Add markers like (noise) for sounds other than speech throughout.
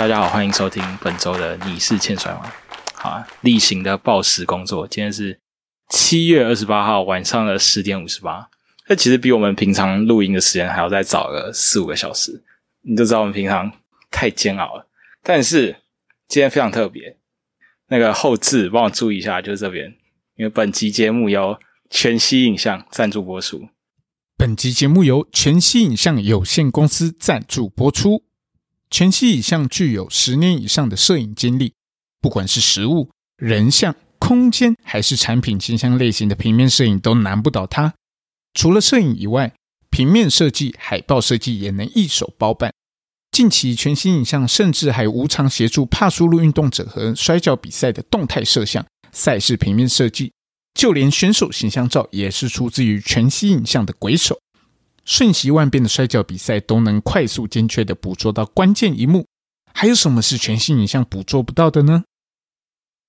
大家好，欢迎收听本周的你是欠甩吗？好啊，例行的报时工作，今天是七月二十八号晚上的十点五十八。这其实比我们平常录音的时间还要再早个四五个小时，你就知道我们平常太煎熬了。但是今天非常特别，那个后置帮我注意一下，就是这边，因为本集节目由全息影像赞助播出。本集节目由全息影像有限公司赞助播出。全息影像具有十年以上的摄影经历，不管是实物、人像、空间，还是产品形象类型的平面摄影，都难不倒他。除了摄影以外，平面设计、海报设计也能一手包办。近期全息影像甚至还无偿协助帕苏路运动者和摔跤比赛的动态摄像、赛事平面设计，就连选手形象照也是出自于全息影像的鬼手。瞬息万变的摔跤比赛都能快速精确的捕捉到关键一幕，还有什么是全息影像捕捉不到的呢？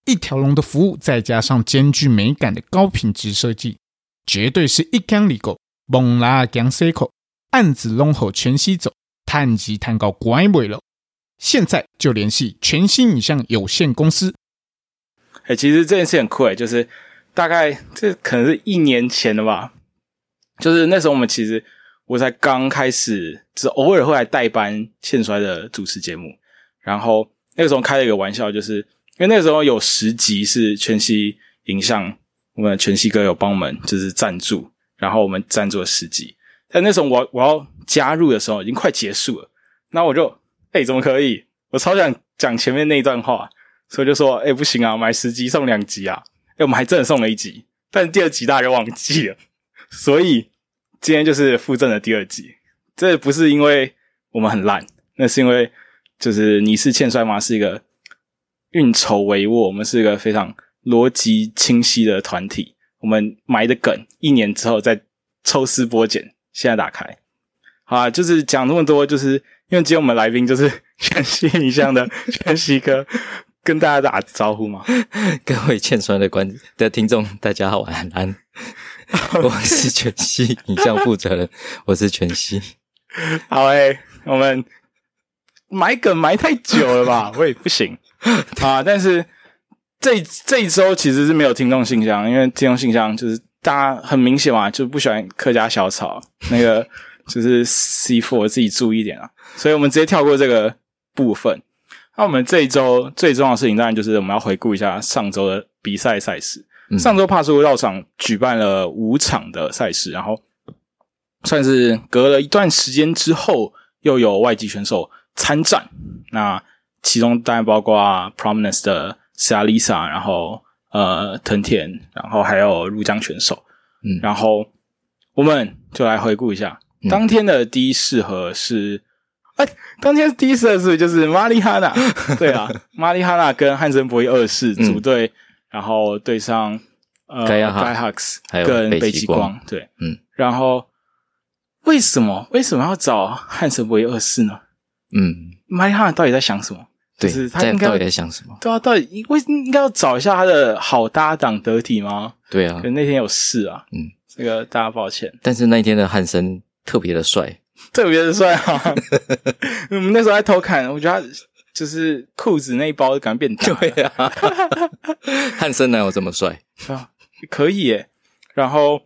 一条龙的服务，再加上兼具美感的高品质设计，绝对是一缸里狗猛拉江 C 口案子龙吼全息走，探级探高拐尾了。现在就联系全息影像有限公司。哎，其实这件事很酷哎，就是大概这可能是一年前的吧，就是那时候我们其实。我才刚开始，只偶尔会来代班欠摔的主持节目。然后那个时候开了一个玩笑，就是因为那个时候有十集是全息影像，我们全息哥有帮我们就是赞助，然后我们赞助了十集。但那时候我我要加入的时候已经快结束了，那我就哎怎么可以？我超想讲前面那一段话，所以就说哎不行啊，买十集送两集啊！哎我们还真的送了一集，但第二集大家就忘记了，所以。今天就是附赠的第二集，这不是因为我们很烂，那是因为就是你是欠摔吗？是一个运筹帷幄，我们是一个非常逻辑清晰的团体。我们埋的梗，一年之后再抽丝剥茧。现在打开，好啊，就是讲那么多，就是因为今天我们来宾就是全息影像的全息哥，(laughs) 跟大家打招呼嘛。(laughs) 各位欠摔的观的听众，大家好，晚安。(laughs) 我是全息影像负责人，我是全息。好诶，我们埋梗埋太久了吧？(laughs) 我也不行啊。但是这这一周其实是没有听众信箱，因为听众信箱就是大家很明显嘛，就不喜欢客家小草那个，就是 C four 自己注意点啊。所以我们直接跳过这个部分。那我们这一周最重要的事情，当然就是我们要回顾一下上周的比赛赛事。上周帕苏绕场举办了五场的赛事，然后算是隔了一段时间之后，又有外籍选手参战。那其中当然包括 Prominence 的 Salisa，然后呃藤田，然后还有入江选手。嗯，然后我们就来回顾一下当天的第一试合是，哎，当天第一试合是就是玛丽哈娜，(laughs) 对啊，玛丽哈娜跟汉森博伊二世组队。然后对上呃盖亚哈斯跟北极光，对，嗯，然后为什么为什么要找汉森博伊二世呢？嗯，麦哈到底在想什么？就是他应该到底在想什么？对啊，到底为应该要找一下他的好搭档得体吗？对啊，可那天有事啊，嗯，这个大家抱歉。但是那一天的汉森特别的帅，特别的帅啊！我 (laughs) 们那时候在偷看，我觉得。就是裤子那一包感觉变大，对啊，(laughs) 汉森哪有这么帅啊？可以耶。然后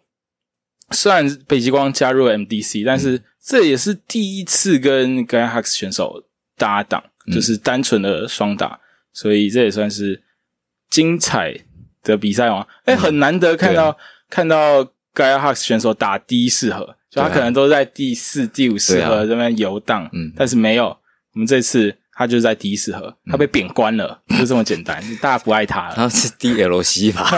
虽然北极光加入 MDC，但是这也是第一次跟 g a h a x 选手搭档，就是单纯的双打，所以这也算是精彩的比赛嘛。哎，很难得看到看到 g a h a x 选手打第一四合，就他可能都在第四、第五四合这边游荡，嗯，但是没有，我们这次。他就是在第一适合，他被贬官了，就这么简单。大家不爱他了，他是 DLC 吧？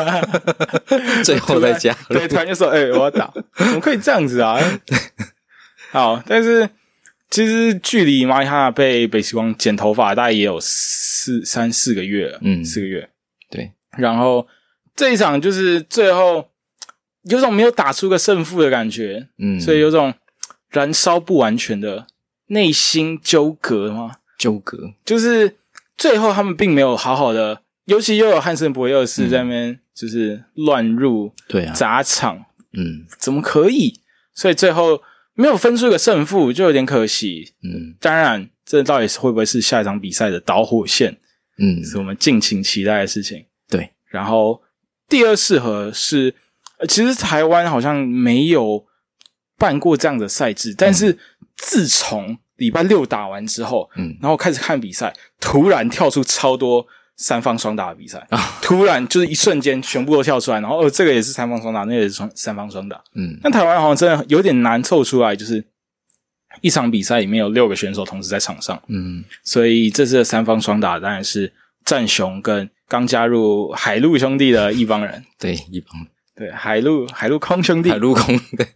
(laughs) 最后再加，对，突然就说：“哎，我要打，怎么可以这样子啊？”好，但是其实距离玛丽哈被北极光剪头发，大概也有四三四个月了，嗯，四个月。对，然后这一场就是最后有种没有打出个胜负的感觉，嗯，所以有种燃烧不完全的内心纠葛吗？纠葛。就是最后他们并没有好好的，尤其又有汉森博尔斯在那边就是乱入，对啊，砸场，嗯，怎么可以？所以最后没有分出一个胜负，就有点可惜。嗯。当然，这到底是会不会是下一场比赛的导火线，嗯，是我们敬请期待的事情。对，然后第二适合是，呃其实台湾好像没有办过这样的赛制，但是自从礼拜六打完之后，嗯。然后开始看比赛，突然跳出超多三方双打的比赛，啊。突然就是一瞬间全部都跳出来，然后哦，这个也是三方双打，那个也是双三方双打。嗯。那台湾好像真的有点难凑出来，就是一场比赛里面有六个选手同时在场上，嗯。所以这次的三方双打当然是战雄跟刚加入海陆兄弟的一帮人，对，一帮对海陆海陆空兄弟。海。陆空对，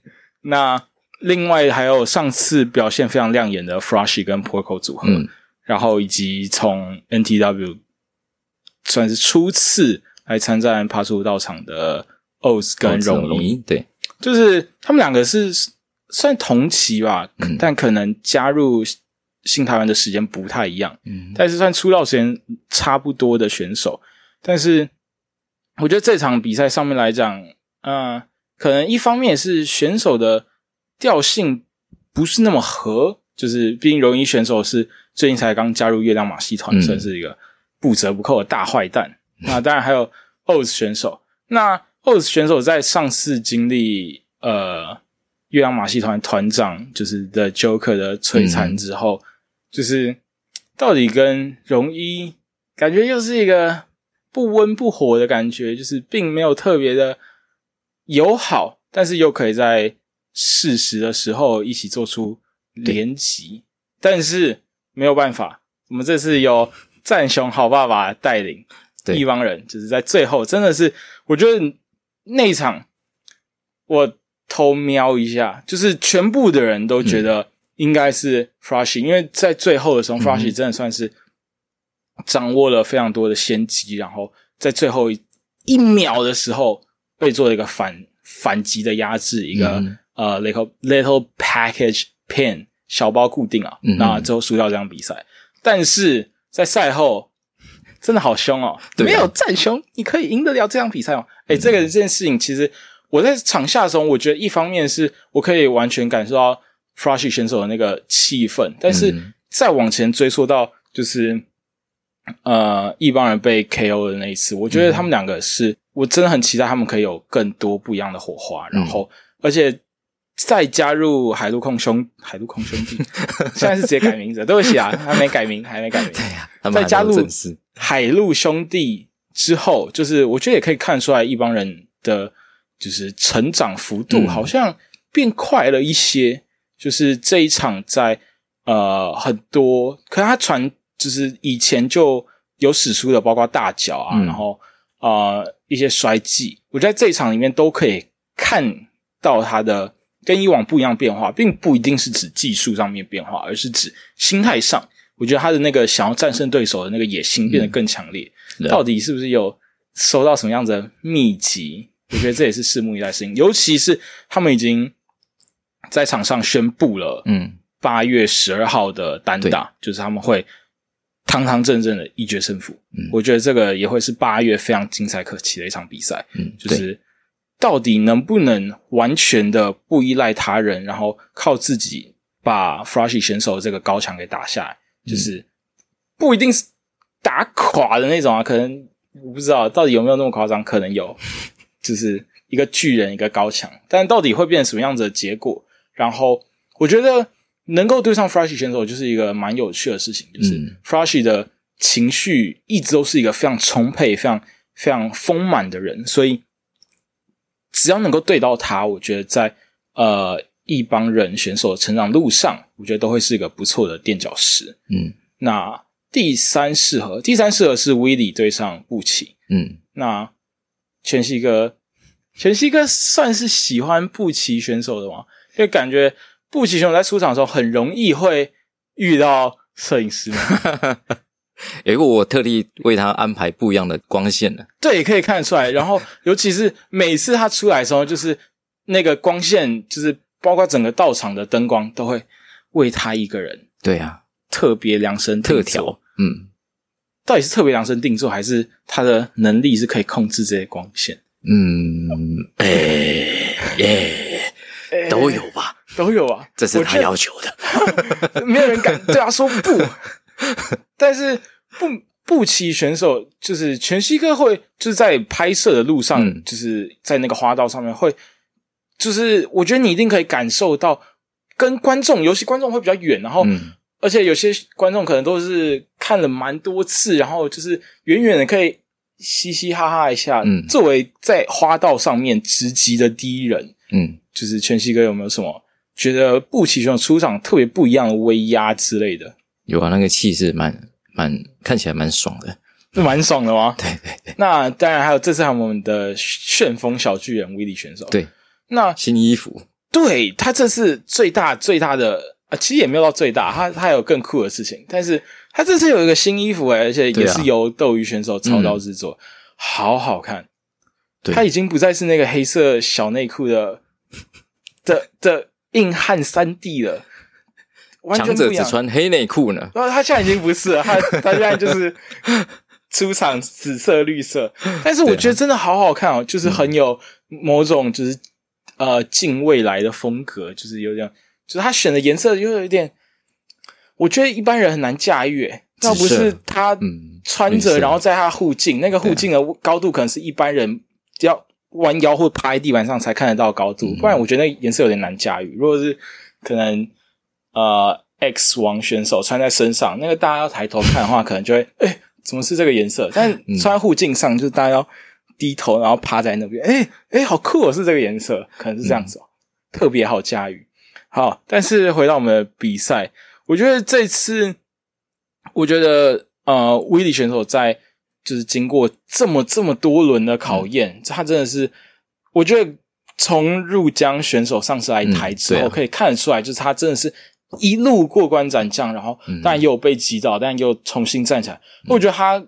那另外还有上次表现非常亮眼的 Froshy 跟 Porco 组合，嗯。然后以及从 NTW 算是初次来参战爬出道场的 Oz 跟荣容一，对，就是他们两个是算同期吧，嗯。但可能加入新台湾的时间不太一样，嗯。但是算出道时间差不多的选手。但是我觉得这场比赛上面来讲，嗯、可能一方面是选手的调性不是那么合，就是毕竟荣一选手是最近才刚加入月亮马戏团，嗯算是一个不折不扣的大坏蛋。那当然还有 Oz 选手，那 Oz 选手在上次经历呃月亮马戏团团长就是 The Joker 的摧残之后，就是到底跟荣一感觉又是一个不温不火的感觉，就是并没有特别的友好，但是又可以在适时的时候一起做出连击，但是没有办法，我们这次有战雄好爸爸带领对一帮人，就是在最后真的是，我觉得那一场我偷瞄一下，就是全部的人都觉得应该是 Froshy，、因为在最后的时候、嗯 f r o s h y 真的算是掌握了非常多的先机，然后在最后一一秒的时候被做了一个反反击的压制，一个、嗯呃 little little package pin 小包固定啊，嗯那最后输掉这场比赛，但是在赛后真的好凶哦，啊。没有战凶，你可以赢得了这场比赛吗？哎、这个这件事情其实我在场下的时候，我觉得一方面是我可以完全感受到 Froshy 选手的那个气氛，但是嗯再往前追溯到就是呃一帮人被 KO 的那一次，我觉得他们两个是、我真的很期待他们可以有更多不一样的火花，然后、而且。再加入海陆空兄海陆空兄弟，(laughs) 现在是直接改名字，对不起啊，还没改名，还没改名。对呀，再加入，海陆兄弟之后，就是我觉得也可以看出来一帮人的就是成长幅度嗯好像变快了一些。就是这一场在呃很多，可能他传就是以前就有史书的，包括大脚啊，嗯然后呃一些衰迹，我觉得在这一场里面都可以看到他的跟以往不一样变化，并不一定是指技术上面变化，而是指心态上。我觉得他的那个想要战胜对手的那个野心变得更强烈。到底是不是有收到什么样子的秘籍？我觉得这也是拭目以待的事情。尤其是他们已经在场上宣布了，嗯八月十二号的单打，就是他们会堂堂正正的一决胜负。嗯我觉得这个也会是八月非常精彩可期的一场比赛。嗯，就是到底能不能完全的不依赖他人，然后靠自己把 Froshy 选手的这个高墙给打下来，就是不一定是打垮的那种啊，可能我不知道到底有没有那么夸张，可能有，就是一个巨人一个高墙，但到底会变成什么样子的结果？然后我觉得能够对上 Froshy 选手就是一个蛮有趣的事情，就是嗯 Froshy 的情绪一直都是一个非常充沛、非常非常丰满的人，所以只要能够对到他，我觉得在呃一帮人选手的成长路上，我觉得都会是一个不错的垫脚石。嗯那第三适合，第三适合是威利对上布奇。嗯那全息哥，全息哥算是喜欢布奇选手的吗？因为感觉布奇选手在出场的时候很容易会遇到摄影师嘛。(laughs) 有一个我特地为他安排不一样的光线的，对，也可以看得出来。然后，尤其是每次他出来的时候，就是那个光线，就是包括整个道场的灯光，都会为他一个人对啊，特别量身定特做调，嗯到底是特别量身定做，还是他的能力是可以控制这些光线？嗯，哎耶，(laughs) 都有吧？都有啊，这是他要求的。(laughs) 没有人敢对他说不。(laughs) 但是不步骑选手就是全西哥会就是在拍摄的路上，嗯就是在那个花道上面会，就是我觉得你一定可以感受到跟观众，尤其观众会比较远，然后、嗯而且有些观众可能都是看了蛮多次，然后就是远远的可以嘻嘻哈哈一下。嗯作为在花道上面直击的第一人，嗯，就是全西哥有没有什么觉得步骑选手出场特别不一样的威压之类的？有啊，那个气势蛮蛮看起来蛮爽的。是蛮爽的吗？(laughs) 对对对那当然还有这次还有我们的旋风小巨人威力选手。，对，那新衣服，对他这次最大最大的啊，其实也没有到最大，他他有更酷的事情，但是他这次有一个新衣服哎、而且也是由斗鱼选手操刀制作，好好看。对他已经不再是那个黑色小内裤的的的硬汉三 D 了，完全强者只。穿黑内裤呢。然后他现在已经不是了，他他现在就是 (laughs) 出场紫色、绿色，但是我觉得真的好好看哦，就是很有某种就是呃近未来的风格，就是有点，就是他选的颜色又有一点，我觉得一般人很难驾驭诶。要不是他嗯穿着，然后在他护颈，那个护颈的高度可能是一般人要弯腰或趴在地板上才看得到高度，不然我觉得那颜色有点难驾驭。如果是可能呃 X 王选手穿在身上，那个大家要抬头看的话，可能就会 (laughs) 哎、怎么是这个颜色？但是穿在护镜上，就是大家要低头，然后趴在那边，哎、哎、好酷哦，是这个颜色，可能是这样子哦，特别好驾驭。好，但是回到我们的比赛，我觉得这次，我觉得呃，威利选手在就是经过这么这么多轮的考验，他真的是，我觉得从入江选手上次来台之后，嗯啊可以看得出来，就是他真的是一路过关斩将，然后嗯。当然也有被击倒，但又重新站起来。我觉得他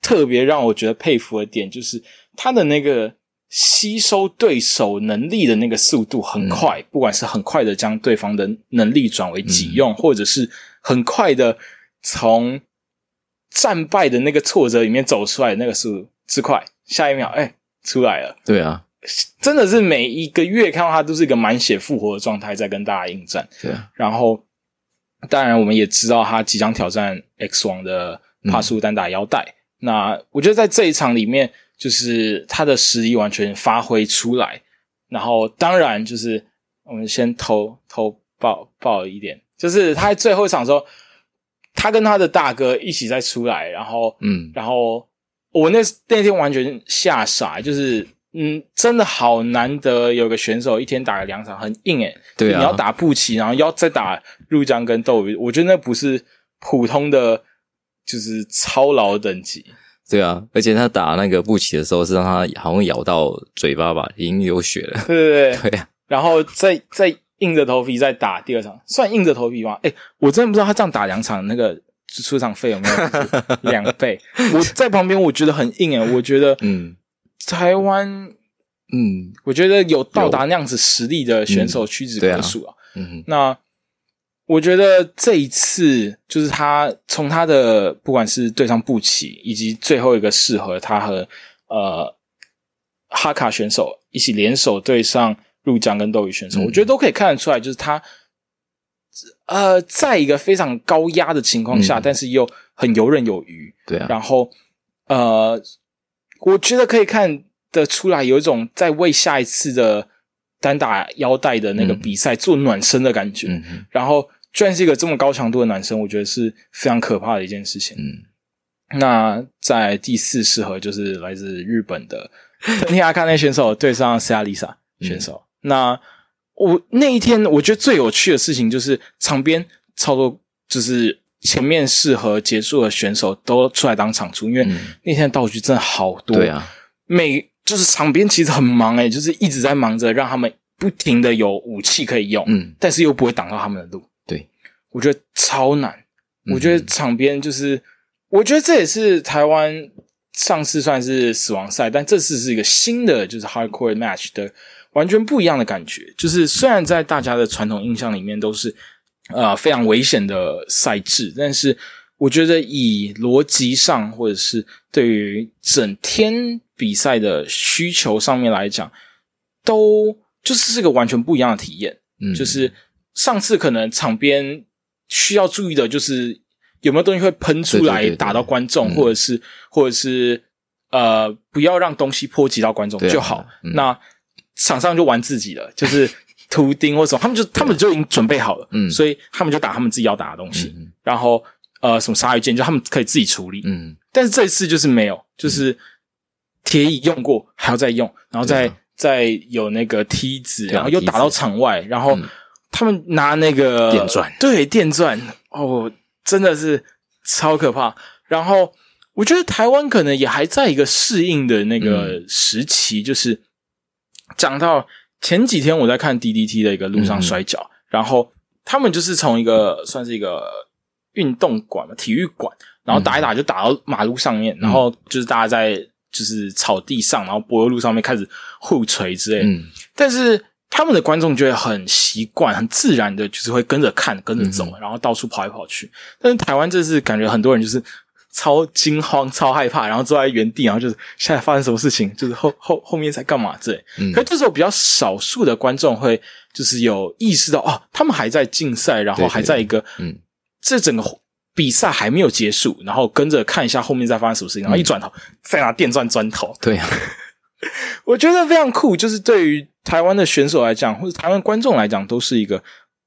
特别让我觉得佩服的点，就是他的那个吸收对手能力的那个速度很快，不管是很快的将对方的能力转为己用，或者是很快的从战败的那个挫折里面走出来的那个速度之快，下一秒哎、出来了。对啊，真的是每一个月看到他都是一个满血复活的状态在跟大家应战。对啊，然后，当然我们也知道他即将挑战 X 王的帕苏单打腰带。那我觉得在这一场里面，就是他的实力完全发挥出来。然后，当然就是我们先偷偷爆爆一点，就是他在最后一场的时候，他跟他的大哥一起再出来，然后嗯，然后我那那天完全吓傻，就是嗯，真的好难得有个选手一天打了两场，很硬诶、对啊你要打布奇，然后要再打入江跟斗鱼，我觉得那不是普通的，就是超劳等级。对啊，而且他打那个布奇的时候，是让他好像咬到嘴巴吧，已经流血了。对对对，对啊，然后再再硬着头皮再打第二场，算硬着头皮吗？哎，我真的不知道他这样打两场那个出场费有没有两倍。(laughs) 我在旁边我觉得很硬诶、我觉得嗯台湾嗯。我觉得有到达那样子实力的选手嗯屈指可数啊。嗯那我觉得这一次就是他从他的不管是对上布奇，以及最后一个适合他和呃哈卡选手一起联手对上入江跟斗鱼选手，嗯。我觉得都可以看得出来，就是他呃在一个非常高压的情况下，嗯。但是又很游刃有余。对啊，然后呃，我觉得可以看得出来有一种在为下一次的单打腰带的那个嗯比赛做暖身的感觉。然后，居然是一个这么高强度的暖身，我觉得是非常可怕的一件事情。嗯那在第四适合就是来自日本的藤田阿卡内选手对上斯亚丽莎选手。那我那一天我觉得最有趣的事情就是场边操作就是前面适合结束的选手都出来当场出，因为嗯那天的道具真的好多。对，啊，每就是场边其实很忙诶、就是一直在忙着让他们不停的有武器可以用，嗯但是又不会挡到他们的路。对，我觉得超难。嗯我觉得场边就是，我觉得这也是台湾上次算是死亡赛，但这次是一个新的就是 hardcore match 的完全不一样的感觉。就是虽然在大家的传统印象里面都是呃非常危险的赛制，但是我觉得以逻辑上或者是对于整天比赛的需求上面来讲，都就是是个完全不一样的体验。嗯就是上次可能场边需要注意的就是有没有东西会喷出来打到观众，嗯或者是或者是呃不要让东西波及到观众就好。嗯那场上就玩自己了，就是图钉或什么，他们就他们就已经准备好了，嗯。所以他们就打他们自己要打的东西，嗯然后呃什么鲨鱼剑就他们可以自己处理，嗯。但是这一次就是没有，就是铁椅用过还要再用，然后再、啊。再有那个梯子，然后又打到场外，然后嗯。他们拿那个电钻。对电钻，哦，真的是超可怕。然后我觉得台湾可能也还在一个适应的那个嗯。时期，就是讲到前几天我在看 DDT 的一个路上摔跤，然后他们就是从一个算是一个运动馆嘛，体育馆，然后打一打就打到马路上面，然后就是大家在就是草地上，然后柏油路上面开始互锤之类的。嗯但是他们的观众就会很习惯、很自然的，就是会跟着看、跟着走，嗯然后到处跑来跑去。但是台湾这次感觉很多人就是超惊慌、超害怕，然后坐在原地，然后就是现在发生什么事情，就是后后后面在干嘛之类。嗯。可是这时候比较少数的观众会就是有意识到哦，他们还在竞赛，然后还在一个嗯。这整个比赛还没有结束，然后跟着看一下后面在发生什么事情，然后一转头再拿电钻钻头，对啊，(laughs) 我觉得非常酷，就是对于台湾的选手来讲，或者台湾观众来讲，都是一个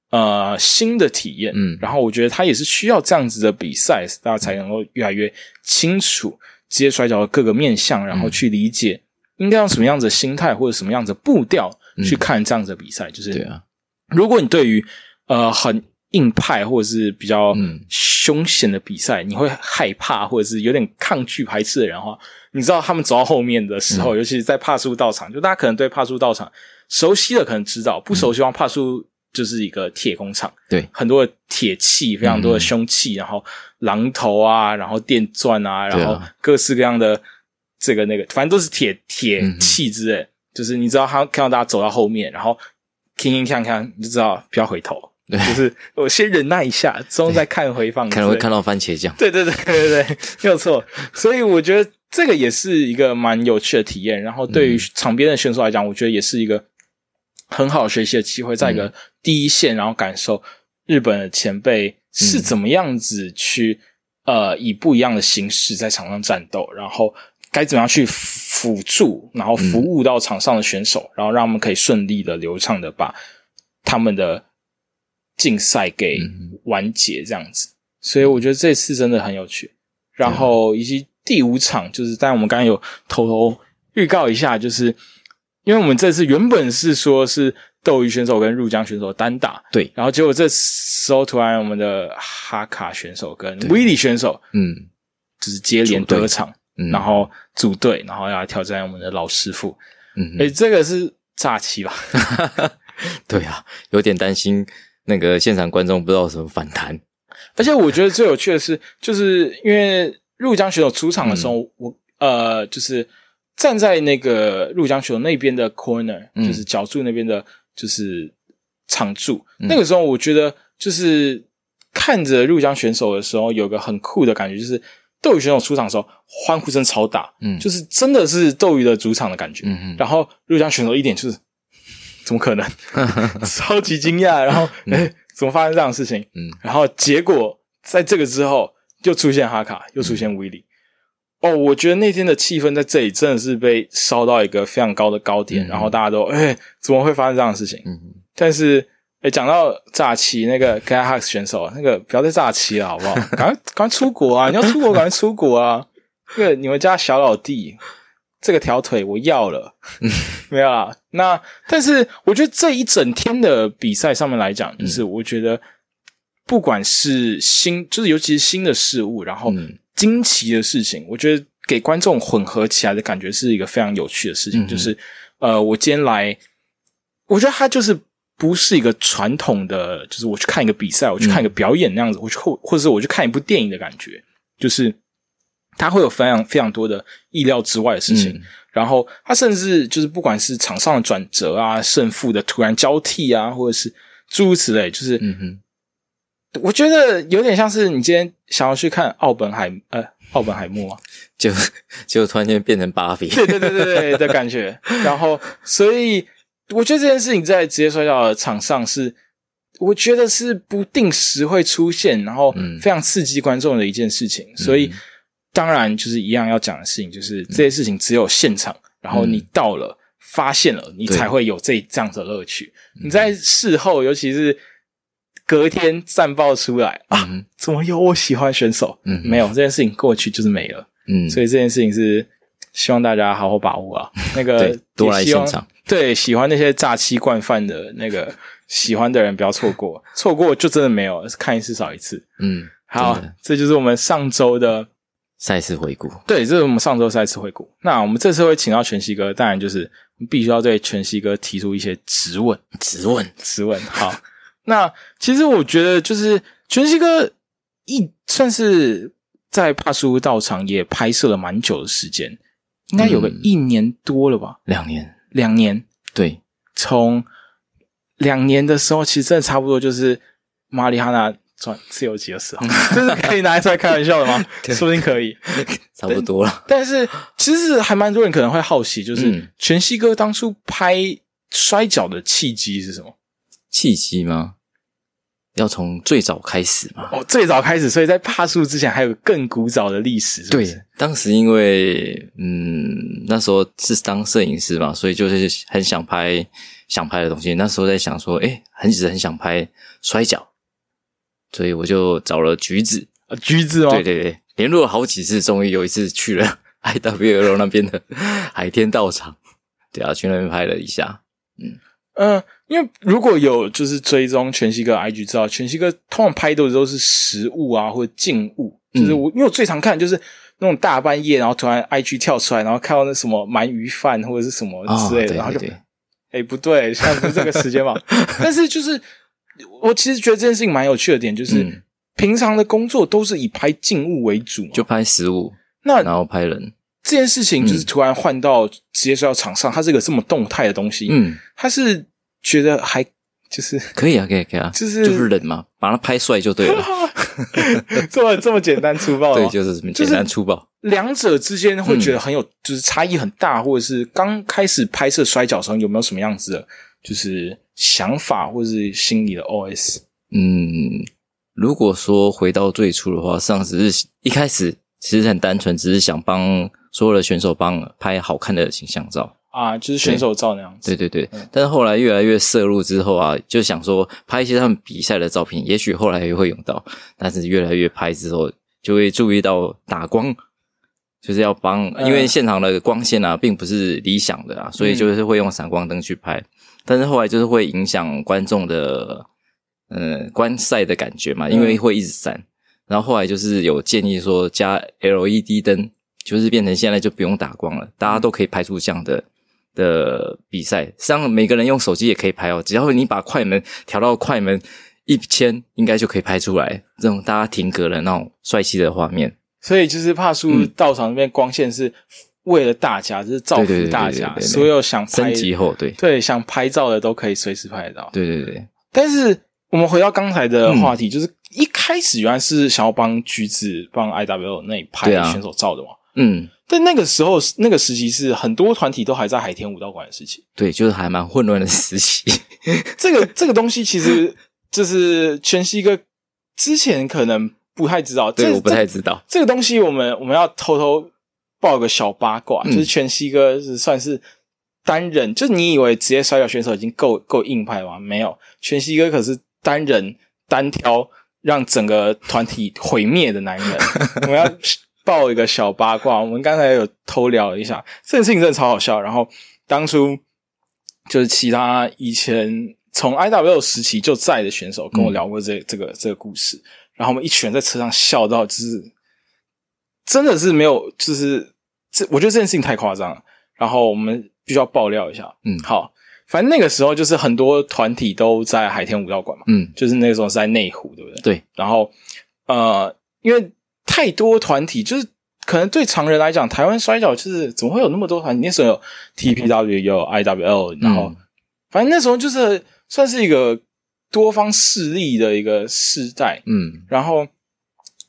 呃新的体验。嗯。然后我觉得他也是需要这样子的比赛，大家才能够越来越清楚职业摔跤的各个面向，然后去理解应该用什么样子的心态或者什么样子的步调去看这样子的比赛。就是对啊，如果你对于呃很硬派或者是比较嗯。凶险的比赛，你会害怕或者是有点抗拒排斥的人的话，你知道他们走到后面的时嗯。候，尤其是在帕苏道场，就大家可能对帕苏道场熟悉的可能知道，不熟悉的话，帕苏就是一个铁工厂，对，很多的铁器，非常多的凶器，然后榔头啊，然后电钻啊，然后各式各样的这个那个，反正都是铁铁嗯器之类。就是你知道他看到大家走到后面，然后听听看看，你就知道不要回头，对就是我先忍耐一下，之后再看回放，可能会看。到番茄酱。对对对对对对，没有错。所以我觉得这个也是一个蛮有趣的体验。然后对于场边的选手来讲，我觉得也是一个很好学习的机会，在一个第一线，然后感受日本的前辈是怎么样子去、呃以不一样的形式在场上战斗，然后该怎么样去辅助，然后服务到场上的选手，然后让他们可以顺利的、流畅的把他们的竞赛给嗯完结，这样子。所以我觉得这次真的很有趣。然后以及第五场，就是但我们刚刚有偷偷预告一下，就是因为我们这次原本是说是斗鱼选手跟入江选手单打，对，然后结果这时候突然我们的哈卡选手跟对威利选手嗯就是接连得场，嗯，然后组队，然后要来挑战我们的老师傅。嗯，诶，这个是诈欺吧？(laughs) 对啊，有点担心那个现场观众不知道有什么反弹。而且我觉得最有趣的是，就是因为入江选手出场的时候，我呃，就是站在那个入江选手那边的 corner，、嗯就是角柱那边的，就是场柱。嗯那个时候，我觉得就是看着入江选手的时候，有个很酷的感觉，就是斗鱼选手出场的时候，欢呼声超大，嗯就是真的是斗鱼的主场的感觉。然后入江选手一点就是怎么可能，(laughs) 超级惊讶，然后哎、怎么发生这样的事情？嗯然后结果在这个之后又出现哈卡，又出现威利。哦，我觉得那天的气氛在这里真的是被烧到一个非常高的高点，嗯然后大家都哎、怎么会发生这样的事情？嗯但是哎，讲到诈欺那个 g a h a x 选手，那个不要再诈欺了好不好？(laughs) 赶快赶快出国啊！你要出国赶快出国啊！(laughs) 这个你们家小老弟这个条腿我要了，没有啦。那但是我觉得这一整天的比赛上面来讲，就是我觉得不管是新，就是尤其是新的事物，然后嗯惊奇的事情，我觉得给观众混合起来的感觉是一个非常有趣的事情。嗯就是呃，我今天来，我觉得它就是不是一个传统的，就是我去看一个比赛，我去看一个表演那样子，我去或或者是我去看一部电影的感觉，就是它会有非常非常多的意料之外的事情。嗯然后它甚至就是不管是场上的转折啊、胜负的突然交替啊，或者是诸如此类，就是嗯哼，我觉得有点像是你今天想要去看奥本海呃奥本海默啊，(laughs) 就就突然间变成芭比。对对对对对的感觉。然后，所以我觉得这件事情在职业摔跤的场上是，我觉得是不定时会出现，然后嗯非常刺激观众的一件事情。所以当然就是一样要讲的事情，就是这些事情只有现场，然后你到了。发现了，你才会有这这样子的乐趣。你在事后，尤其是隔天战报出来啊，嗯怎么有我喜欢选手？嗯没有这件事情过去就是没了。嗯，所以这件事情是希望大家好好把握啊。(laughs) 那个对多来现场，对喜欢那些诈欺惯犯的那个喜欢的人不要错过，错过就真的没有，看一次少一次。嗯，好这就是我们上周的，赛事回顾，对，这是我们上周赛事回顾。那我们这次会请到全息哥，当然就是必须要对全息哥提出一些质问。直问，质问。好，那其实我觉得就是全息哥一算是在帕苏道场也拍摄了蛮久的时间，应该有个嗯一年多了吧，两年，两年。对，从两年的时候，其实真的差不多就是马里哈纳转自由级的时候，(laughs) 这是可以拿出来开玩笑的吗？(laughs) 说不定可以。(laughs) 差不多了。但是其实还蛮多人可能会好奇，就是嗯全息哥当初拍摔跤的契机是什么？契机吗？要从最早开始嘛。哦，最早开始，所以在帕数之前还有更古早的历史，是是对，当时因为嗯，那时候是当摄影师嘛，所以就是很想拍想拍的东西。那时候在想说，哎，很一直很想拍摔跤，所以我就找了橘子，啊橘子哦？对对对，联络了好几次，终于有一次去了 (laughs) IWL 那边的海天道场，对啊，去那边拍了一下。嗯、因为如果有就是追踪全息哥 IG 知道，全息哥通常拍的都是实物啊或者静物，就是嗯我、因为我最常看的就是那种大半夜，然后突然 IG 跳出来，然后看到那什么鳗鱼饭或者是什么哦之类的，对然后就哎、不对，现在不是这个时间嘛。(laughs) 但是就是我其实觉得这件事情蛮有趣的点，就是、嗯。平常的工作都是以拍静物为主，就拍实物，那然后拍人。这件事情就是嗯。突然换到职业摔跤场上，它是一个这么动态的东西，嗯，它是觉得还就是可以啊，可以可以啊，(laughs) 就是就是冷嘛，把它拍帅就对了。(laughs) 这么这么简单粗暴的对，就是这么简单粗暴。两者之间会觉得很有、嗯就是差异很大，或者是刚开始拍摄摔跤的时候有没有什么样子的，就是想法或者是心里的 OS？嗯，如果说回到最初的话，上只是一开始其实很单纯，只是想帮所有的选手帮拍好看的形象照。啊，就是选手照那样子。对对对，嗯。但是后来越来越摄入之后啊，就想说拍一些他们比赛的照片，也许后来也会用到，但是越来越拍之后，就会注意到打光，就是要帮，嗯。因为现场的光线啊，并不是理想的啊，所以就是会用闪光灯去拍，但是后来就是会影响观众的呃观赛的感觉嘛，因为会一直闪，然后后来就是有建议说加 LED 灯，就是变成现在就不用打光了，大家都可以拍出这样的。的比赛，实际上每个人用手机也可以拍哦，只要你把快门调到快门一千，应该就可以拍出来这种大家停格的那种帅气的画面。所以就是帕苏嗯道场那边光线是为了大家，就是造福大家，所有想拍升级后，对对想拍照的都可以随时拍得到。对对对，但是我们回到刚才的话嗯题，就是一开始原来是想要帮橘子帮 IW 那里拍选手照的嘛。嗯，但那个时候，那个时期是很多团体都还在海天武道馆的时期。对，就是还蛮混乱的时期。(laughs) 这个这个东西其实就是全息哥之前可能不太知道，对，这我不太知道。这个东西我们我们要偷偷爆个小八卦，嗯就是全息哥是算是单人，就是你以为职业摔跤选手已经够够硬派吗？没有，全息哥可是单人单挑让整个团体毁灭的男人。(laughs) 我们要爆一个小八卦，我们刚才有偷聊了一下，这件事情真的超好笑。然后当初就是其他以前从 IW 时期就在的选手跟我聊过这、这个这个故事，然后我们一群人在车上笑到就是真的是没有，就是这我觉得这件事情太夸张了。然后我们必须要爆料一下，嗯好，反正那个时候就是很多团体都在海天武道馆嘛，嗯，就是那个时候是在内湖，对不对？对。然后呃，因为太多团体，就是可能对常人来讲，台湾摔跤就是怎么会有那么多团体？那时候有 TPW，有 IWL，然后、嗯反正那时候就是算是一个多方势力的一个时代，嗯。然后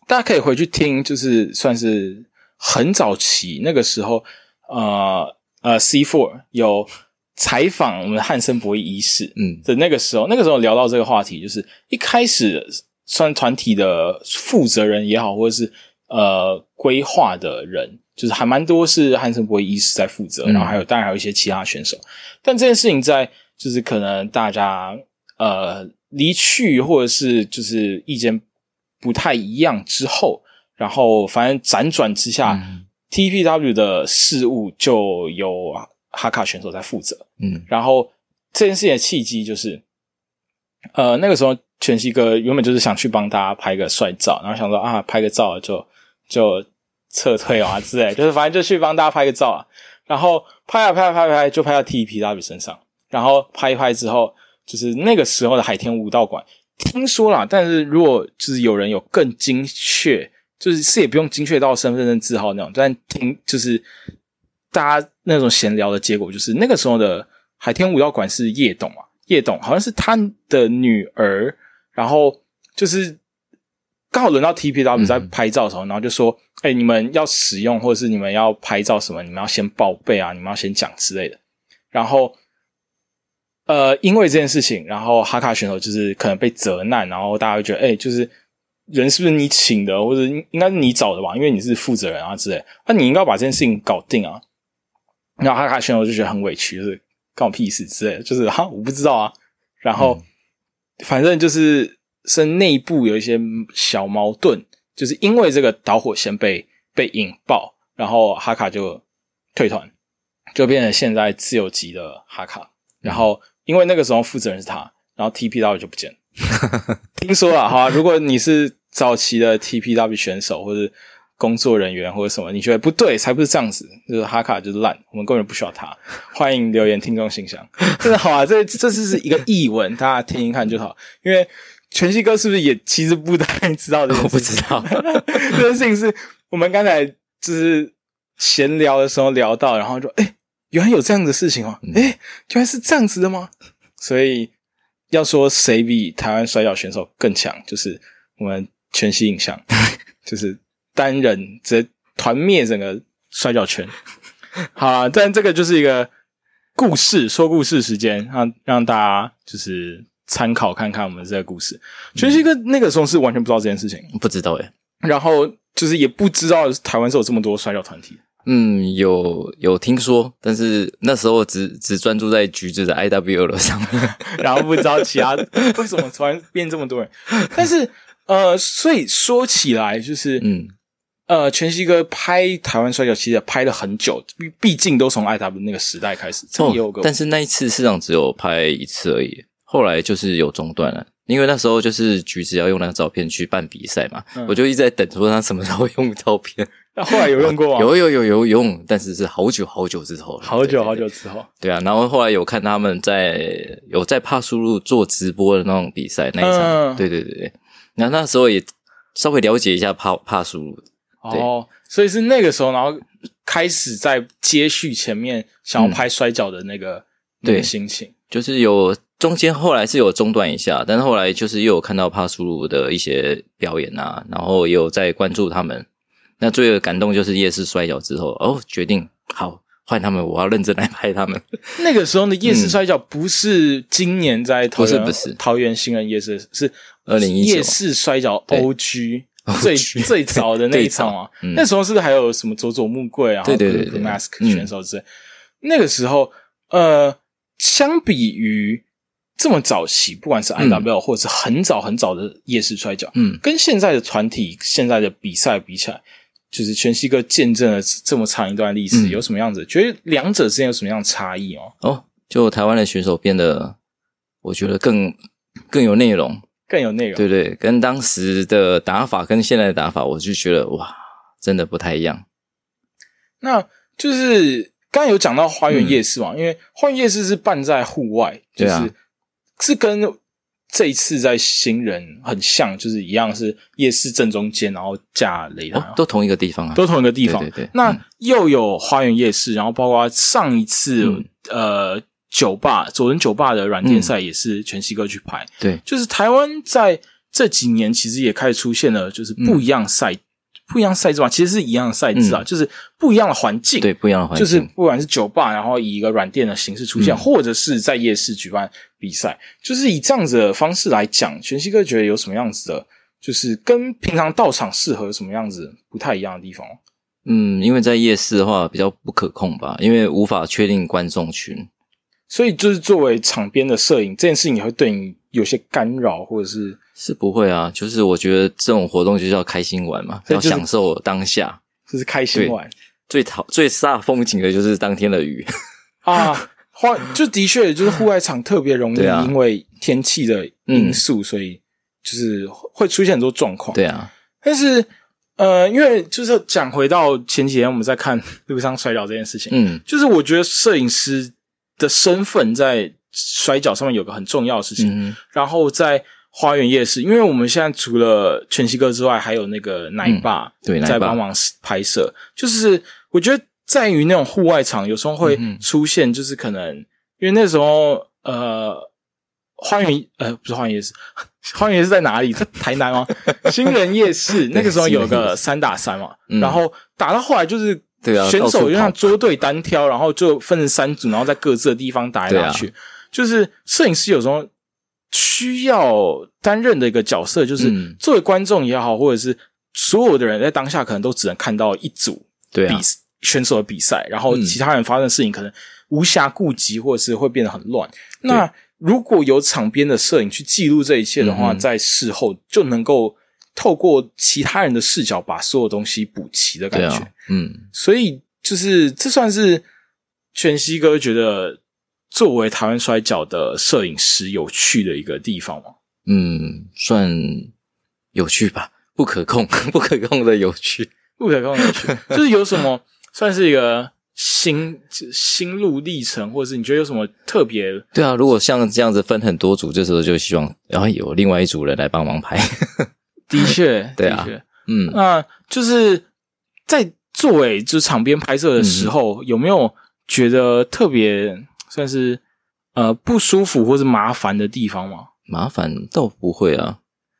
大家可以回去听，就是算是很早期那个时候，呃呃，C Four 有采访我们汉森博伊医师，嗯。的那个时候，那个时候聊到这个话题，就是一开始算团体的负责人也好，或者是呃规划的人，就是还蛮多是汉森博伊医师在负责，嗯。然后还有当然还有一些其他选手，但这件事情在就是可能大家呃离去或者是就是意见不太一样之后，然后反正辗转之下、嗯。TPW 的事务就由哈卡选手在负责，嗯。然后这件事情的契机就是，呃，那个时候全息哥原本就是想去帮大家拍个帅照，然后想说啊，拍个照就就撤退啊之类，(laughs) 就是反正就去帮大家拍个照啊。然后拍啊拍啊拍啊拍，就拍到 TPW 身上，然后拍一拍之后，就是那个时候的海天武道馆，听说啦，但是如果就是有人有更精确，就是是也不用精确到身份证字号那种，但听就是大家那种闲聊的结果，就是那个时候的海天武道馆是夜董啊，叶董好像是他的女儿，然后就是刚好轮到 TPW 在拍照的时候，然后就说：“哎、你们要使用或者是你们要拍照什么，你们要先报备啊，你们要先讲之类的。”然后，呃，因为这件事情，然后哈卡选手就是可能被责难，然后大家会觉得：“哎、就是人是不是你请的，或者应该是你找的吧？因为你是负责人啊之类，那你应该把这件事情搞定啊。”然后哈卡选手就觉得很委屈，就是关我屁事之类的，就是哈我不知道啊。然后、反正就是是内部有一些小矛盾，就是因为这个导火线被被引爆，然后哈卡就退团，就变成现在自由级的哈卡。然后因为那个时候负责人是他，然后 TPW 就不见了。听说了哈，如果你是早期的 TPW 选手或者工作人员或者什么，你觉得不对，才不是这样子，就是哈卡就是烂，我们根本不需要他。欢迎留言听众信箱，(laughs) 真的好啊，这这是是一个译文，大家听一看就好。因为全息哥是不是也其实不太知道这件事情？(laughs) 我不知道 (laughs) 这件事情是我们刚才就是闲聊的时候聊到，然后就哎、诶原来有这样的事情哦，哎、原来是这样子的吗？所以要说谁比台湾摔跤选手更强，就是我们全息影像，就是单人直接团灭整个摔跤圈。(laughs) 好啦，但这个就是一个故事，说故事时间，让让大家就是参考看看我们这个故事。全息哥那个时候是完全不知道这件事情，不知道诶。然后就是也不知道台湾是有这么多摔跤团体。嗯，有有听说，但是那时候只只专注在橘子的 IWL 上面。(laughs) 然后不知道其他为什么突然变这么多人。但是呃，所以说起来，就是嗯，呃，全息哥拍台湾摔跤其实也拍了很久，毕毕竟都从 IW 那个时代开始，这也有个、哦但是那一次市场只有拍一次而已，后来就是有中断了。因为那时候就是橘子要用那个照片去办比赛嘛，嗯我就一直在等说他什么时候用照片。那 (laughs) 后来有用过吗？(laughs) 有有有有用，但是是好久好久之后了，好久好久之后，对啊，然后后来有看他们在有在帕苏路做直播的那种比赛那一场，嗯对对对对。然后那时候也稍微了解一下帕帕苏哦，所以是那个时候，然后开始在接续前面想要拍摔跤的那个、那个对心情。就是有中间后来是有中断一下，但是后来就是又有看到帕苏鲁的一些表演啊，然后也有在关注他们。那最有感动就是夜市摔跤之后，哦，决定好换他们，我要认真来拍他们。那个时候的夜市摔跤不是今年在桃园不是不是桃园新人夜市，是2019夜市摔跤 OG 最最早的那一场啊。嗯那时候是不是还有什么佐佐木贵啊，对对对 Mask 嗯选手之类？那个时候，呃，相比于这么早期，不管是 IW、或者是很早很早的夜市摔跤，嗯，跟现在的团体、现在的比赛比起来，就是全息哥见证了这么长一段历史，嗯有什么样子？觉得两者之间有什么样的差异哦？哦，就台湾的选手变得，我觉得更更有内容，更有内容。对对，跟当时的打法跟现在的打法，我就觉得哇，真的不太一样。那就是刚刚有讲到花园夜市嘛，因为花园夜市是办在户外，就是、啊是跟这一次在新人很像，就是一样是夜市正中间，然后架擂台、哦，都同一个地方啊，都同一个地方。对对对那嗯又有花园夜市，然后包括上一次、嗯呃酒吧左人酒吧的软件赛也是全息哥去拍，对，就是台湾在这几年其实也开始出现了就是不一样赛、不一样赛制嘛，其实是一样的赛制啊，就是不一样的环境。对，不一样的环境，就是不管是酒吧，然后以一个软店的形式出现，嗯。或者是在夜市举办比赛，就是以这样子的方式来讲，全息哥觉得有什么样子的，就是跟平常到场适合有什么样子不太一样的地方？嗯，因为在夜市的话比较不可控吧，因为无法确定观众群。所以就是作为场边的摄影，这件事情也会对你有些干扰，或者是是不会啊，就是我觉得这种活动就是要开心玩嘛，要享受当下。就是开心玩最讨最煞风景的就是当天的雨。啊。花就的确就是户外场特别容易啊因为天气的因素，所以就是会出现很多状况。对啊，但是呃，因为就是讲回到前几天我们在看路上摔倒这件事情，嗯就是我觉得摄影师的身份在摔跤上面有个很重要的事情。嗯然后在花园夜市，因为我们现在除了全息哥之外，还有那个奶爸、嗯对在帮忙拍摄。就是我觉得在于那种户外场，有时候会出现，就是可能、因为那时候呃，花园呃不是花园夜市，(laughs) 花园夜市在哪里？在 (laughs) 台南吗？新人夜市那个时候有个三打三嘛，嗯然后打到后来就是。对啊选手就像捉对单挑，然后就分成三组，然后在各自的地方打来打去。就是摄影师有时候需要担任的一个角色，就是嗯。作为观众也好，或者是所有的人在当下可能都只能看到一组比、对啊，选手的比赛，然后嗯。其他人发生的事情可能无暇顾及，或者是会变得很乱。那如果有场边的摄影去记录这一切的话，嗯。在事后就能够透过其他人的视角把所有东西补齐的感觉。啊，嗯所以就是这算是全息哥觉得作为台湾摔跤的摄影师有趣的一个地方吗？嗯，算有趣吧，不可控，(laughs) 不可控的有趣。不可控的有趣，(laughs) 就是有什么算是一个心心路历程，或者是你觉得有什么特别？对啊，如果像这样子分很多组，这时候就希望然后有另外一组人来帮忙拍。(laughs) 的确，对啊的确，嗯那就是在作为就是场边拍摄的时候，有没有觉得特别算是呃不舒服或是麻烦的地方吗？麻烦倒不会啊，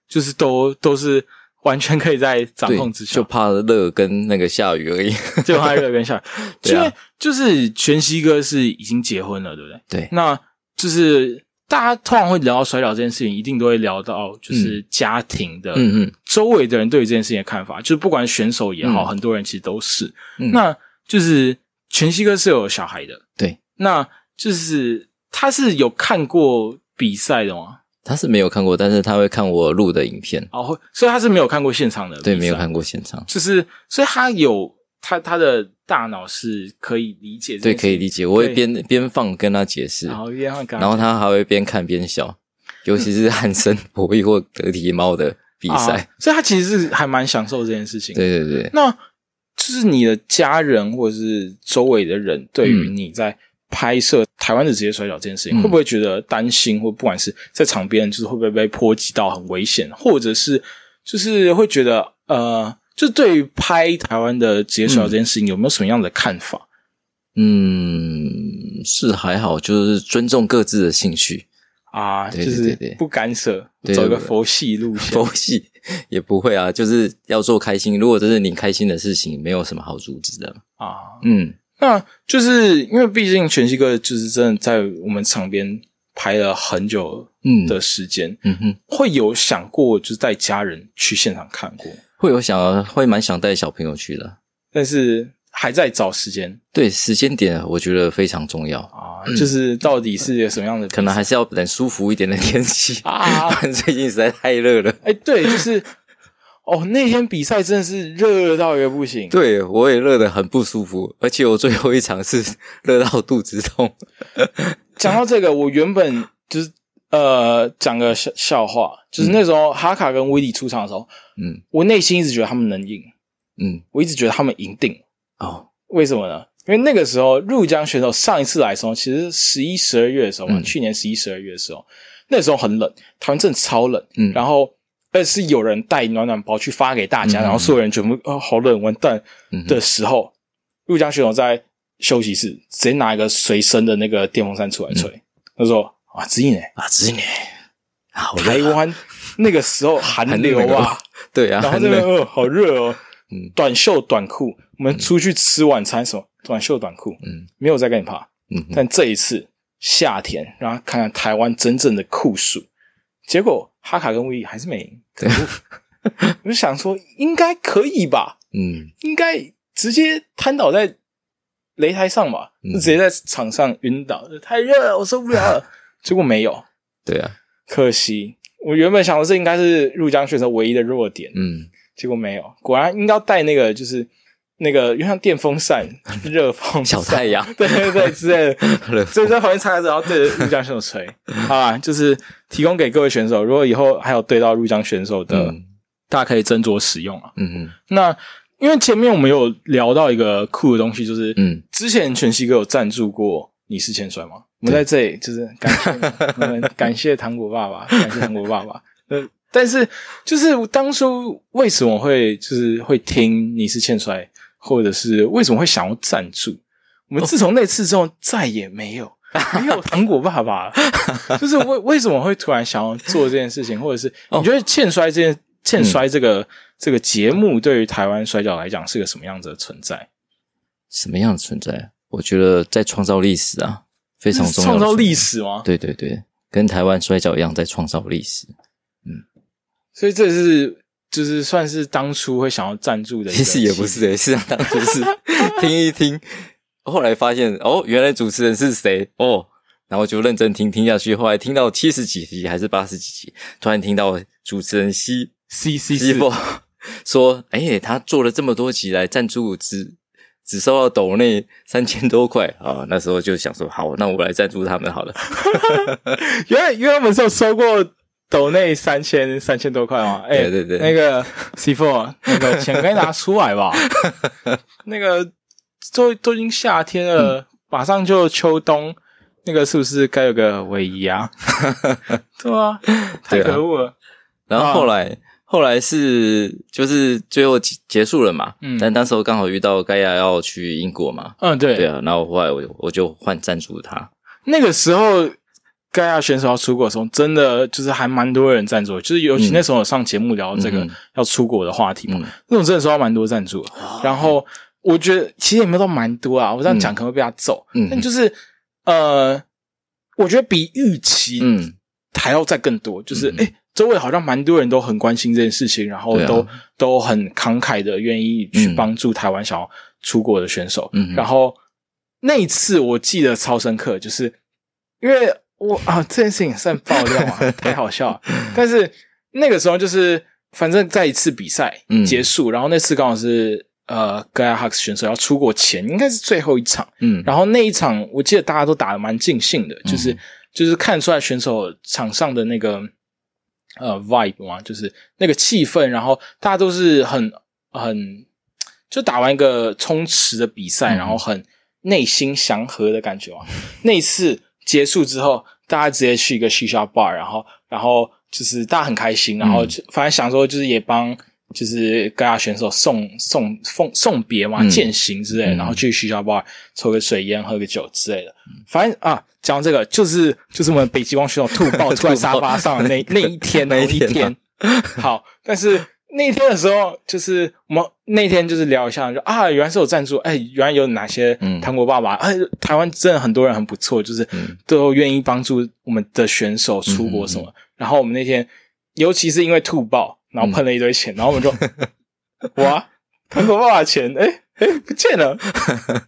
就是都都是完全可以在掌控之，下，就怕热跟那个下雨而已。(laughs) 就怕热跟下雨。(laughs) 对啊因为就是全息哥是已经结婚了，对不对？对，那就是大家通常会聊到摔跤这件事情，一定都会聊到就是家庭的，嗯嗯周围的人对于这件事情的看法，就是不管选手也好，嗯很多人其实都是。嗯，那就是全息哥是有小孩的，对，那就是他是有看过比赛的吗？他是没有看过，但是他会看我录的影片。哦，会所以他是没有看过现场的，对，没有看，过现场。就是所以他有他他的大脑是可以理解这对，可以理解。我会对边边放跟他解释，然后边放跟然后他还会边看边笑，尤其是 (laughs) 汉森博弈或德体猫的比啊赛。所以他其实是还蛮享受这件事情。，对对对，那就是你的家人或者是周围的人对于嗯你在拍摄台湾的职业摔跤这件事情，嗯会不会觉得担心，或不管是在场边，就是会不会被波及到很危险，或者是就是会觉得呃，就对于拍台湾的职业摔跤这件事情，有没有什么样的看法？嗯，是还好，就是尊重各自的兴趣。啊，对就是不干涉，走一个佛系路线。佛系 (laughs) 也不会啊，就是要做开心。如果这是你开心的事情，没有什么好阻止的。啊，嗯那就是因为毕竟全息哥就是真的在我们场边拍了很久嗯的时间，嗯哼，会有想过就是带家人去现场看过，会有想会蛮想带小朋友去的。但是还在找时间对时间点，我觉得非常重要。啊，就是到底是有什么样的可能还是要等舒服一点的天气 (laughs) 啊 (laughs) 不然最近实在太热了。哎，对，就是哦，那天比赛真的是热到一个不行，对，我也热得很不舒服，而且我最后一场是热到肚子痛。(laughs) 讲到这个，我原本就是呃讲个笑笑话，就是那时候哈卡跟威利出场的时候，嗯。我内心一直觉得他们能赢，嗯，我一直觉得他们赢定。哦，为什么呢？因为那个时候入江选手上一次来的时候，其实十一、十二月的时候嘛，嗯。去年十一、十二月的时候，那时候很冷，台湾真的超冷，嗯。然后而且是有人带暖暖包去发给大家，嗯然后所有人全部哦好冷完蛋的时候，入江选手在休息室直接拿一个随身的那个电风扇出来吹，他说啊，子毅呢，啊，子女，好台湾 (laughs) 那个时候寒流啊，(laughs) 对啊，然后很冷，这边哦好热哦，嗯。短袖短裤，我们出去吃晚餐什么短袖短裤，嗯。没有再跟你怕。嗯，但这一次夏天，让他看看台湾真正的酷暑，结果哈卡跟威还是没赢。对，(laughs) 我就想说，应该可以吧，嗯。应该直接瘫倒在擂台上吧，嗯。就直接在场上晕倒，太热了，我受不了了。结果没有，对啊，可惜。我原本想的是应该是入江选手唯一的弱点，嗯。结果没有，果然应该要带那个就是那个，就像电风扇、热风小太阳。(laughs) 对对对之类的，(laughs) 热所以在旁边插着，然后对着入江选手吹，(laughs) 好吧，就是提供给各位选手，如果以后还有对到入江选手的，嗯。大家可以斟酌使用啊。嗯嗯那因为前面我们有聊到一个酷的东西，就是嗯。之前全息哥有赞助过你是欠摔吗？我们在这里就是感谢你 (laughs) 我们感谢糖果爸爸，感谢糖果爸爸。呃，但是就是当初为什么会就是会听你是欠摔，或者是为什么会想要赞助？我们自从那次之后再也没有。没有糖果爸爸，就是为为什么会突然想要做这件事情，或者是你觉得欠摔这件欠摔这个、这个节目对于台湾摔跤来讲是个什么样子的存在？什么样的存在？我觉得在创造历史啊，非常重要。创造历，史吗？对对对，跟台湾摔跤一样，在创造历史。嗯所以这是就是算是当初会想要赞助的其实也不是诶、是当初是 (laughs) 听一听，后来发现哦，原来主持人是谁哦，然后就认真听听下去。后来听到七十几集还是八十几集，突然听到主持人西 C C 西四佛 (laughs) 说：“哎、他做了这么多集来赞助，只只收到斗内三千多块啊！”那时候就想说：“好，那我来赞助他们好了。(laughs) 原来原来我们是有收过斗内三千三千多块嘛？哎、对对对那个 C Four 那个钱该拿出来吧。(laughs) 那个都都已经夏天了，马上就秋冬，那个是不是该有个尾仪啊？(laughs) 对啊，太可恶了。”然后后来、后来是就是最后结结束了嘛，嗯。但那时候刚好遇到盖亚要去英国嘛，嗯，对，对啊，然后后来我我就换赞助他，那个时候盖亚选手要出国的时候，真的就是还蛮多人赞助，就是尤其嗯那时候有上节目聊这个嗯。要出国的话题嘛，嗯。那种真的收到蛮多赞助的。然后我觉得其实也没有到蛮多啊，我这样讲可能会被他揍，嗯。但就是呃，我觉得比预期嗯。还要再更多，就是嗯。诶、周围好像蛮多人都很关心这件事情，然后都、都很慷慨的愿意去嗯帮助台湾想要出国的选手。嗯然后那一次我记得超深刻，就是因为我啊这件事情算爆料啊，(laughs) 太好笑了。但是那个时候就是反正在一次比赛嗯结束，然后那次刚好是呃 Gaia Hux 选手要出国前，应该是最后一场。嗯，然后那一场，我记得大家都打得蛮尽兴的，就是、就是看出来选手场上的那个呃 vibe 嘛，就是那个气氛，然后大家都是很很就打完一个充实的比赛，嗯然后很内心祥和的感觉嘛。那一次结束之后，大家直接去一个 shisha bar，然后然后就是大家很开心，然后就反正想说就是也帮。就是各家选手送送送送别嘛，嗯。践行之类的，嗯。然后去 shisha bar 抽个水烟、喝个酒之类的。反正啊，讲到这个，就是就是我们北极光选手吐爆 (laughs) 吐在沙发上的那那一天，那一天。好，但是那天的时候，就是我们那天就是聊一下，就啊，原来是有赞助，哎，原来有哪些嗯。糖果爸爸，哎，台湾真的很多人很不错，就是嗯。都愿意帮助我们的选手出国什么。然后我们那天，尤其是因为吐爆，然后喷了一堆钱，然后我们就 (laughs) 哇，糖果爸爸钱，哎哎不见了。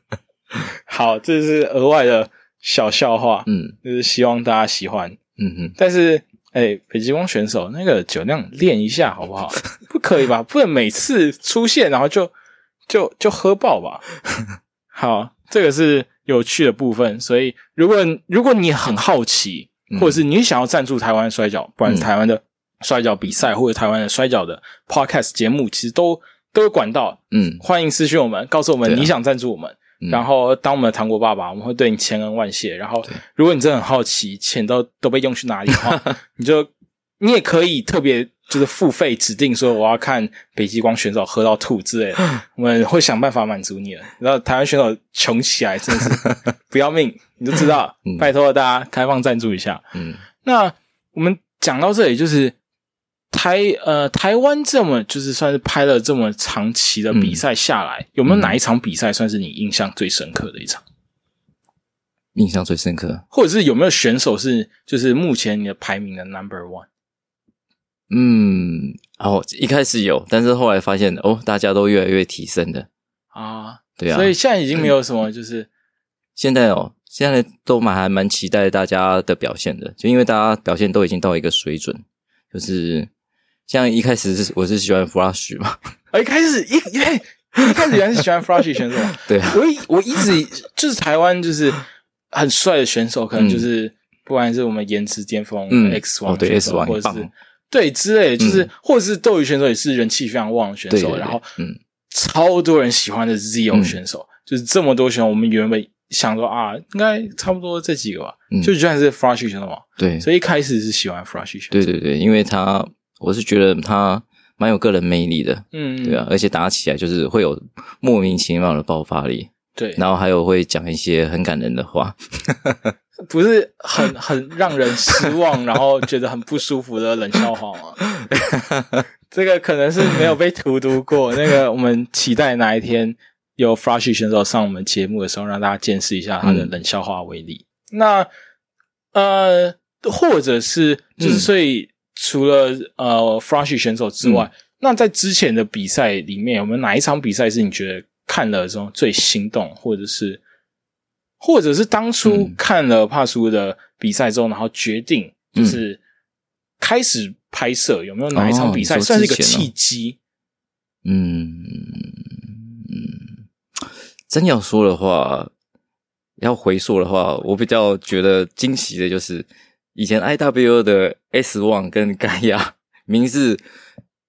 (laughs) 好，这是额外的小笑话，嗯就是希望大家喜欢。嗯哼，但是，哎、北极光选手那个酒量练一下好不好？不可以吧？不能每次出现然后就就就喝爆吧？(laughs) 好，这个是有趣的部分。所以，如果如果你很好奇，嗯或者是你想要赞助台湾摔跤，不管是台湾的摔跤比赛，或者台湾的摔跤的 podcast 节目，其实都都有管道。嗯欢迎私讯我们，告诉我们你想赞助我们。嗯然后当我们的糖果爸爸，我们会对你千恩万谢。然后，如果你真的很好奇钱都都被用去哪里的话，(laughs) 你就你也可以特别就是付费指定说我要看北极光选手喝到吐之类的，(laughs) 我们会想办法满足你的。然后台湾选手穷起来真的是不要命，(laughs) 你就知道嗯，拜托大家开放赞助一下。嗯那我们讲到这里，就是台呃台湾这么就是算是拍了这么长期的比赛下来，有没有哪一场比赛算是你印象最深刻的一场？印象最深刻，或者是有没有选手是就是目前你的排名的 number one？嗯，哦，一开始有，但是后来发现哦，大家都越来越提升的，啊，对啊所以现在已经没有什么就是现在哦，现在都蛮还蛮期待大家的表现的，就因为大家表现都已经到一个水准，就是像一开始是我是喜欢 Flash 嘛，啊一开始一因为一开始原来是喜欢 Flashy 选手，(laughs) 对啊，我一我一直就是台湾就是很帅的选手，可能就是、不管是我们颜值巅峰、嗯 X 哦对，X 王或者是棒对之类的，就是、嗯或者是斗鱼选手也是人气非常旺的选手，然后嗯。超多人喜欢的 Zio 嗯。选手，就是这么多选手，我们原本想说啊，应该差不多这几个吧，嗯就居然是 Flashy 选手嘛，对，所以一开始是喜欢 Flashy 选手，对对对，因为他我是觉得他蛮有个人魅力的，嗯，对啊，而且打起来就是会有莫名其妙的爆发力，对，然后还有会讲一些很感人的话，(laughs) 不是很 (laughs) 很让人失望，然后觉得很不舒服的冷笑话吗？(laughs) 这个可能是没有被荼毒过。那个我们期待哪一天有 Flashy 选手上我们节目的时候，让大家见识一下他的冷笑话威力。那呃，或者是就是嗯所以除了呃 Flashy 选手之外，那在之前的比赛里面，有没有哪一场比赛是你觉得看了之后最心动，或者是或者是当初嗯。看了帕苏的比赛之后，然后决定就是开始拍摄，有没有哪一场比赛哦算是一个契机？嗯嗯，真要说的话，要回溯的话，我比较觉得惊喜的就是以前 IW 的 S One 跟盖亚 (laughs) 名字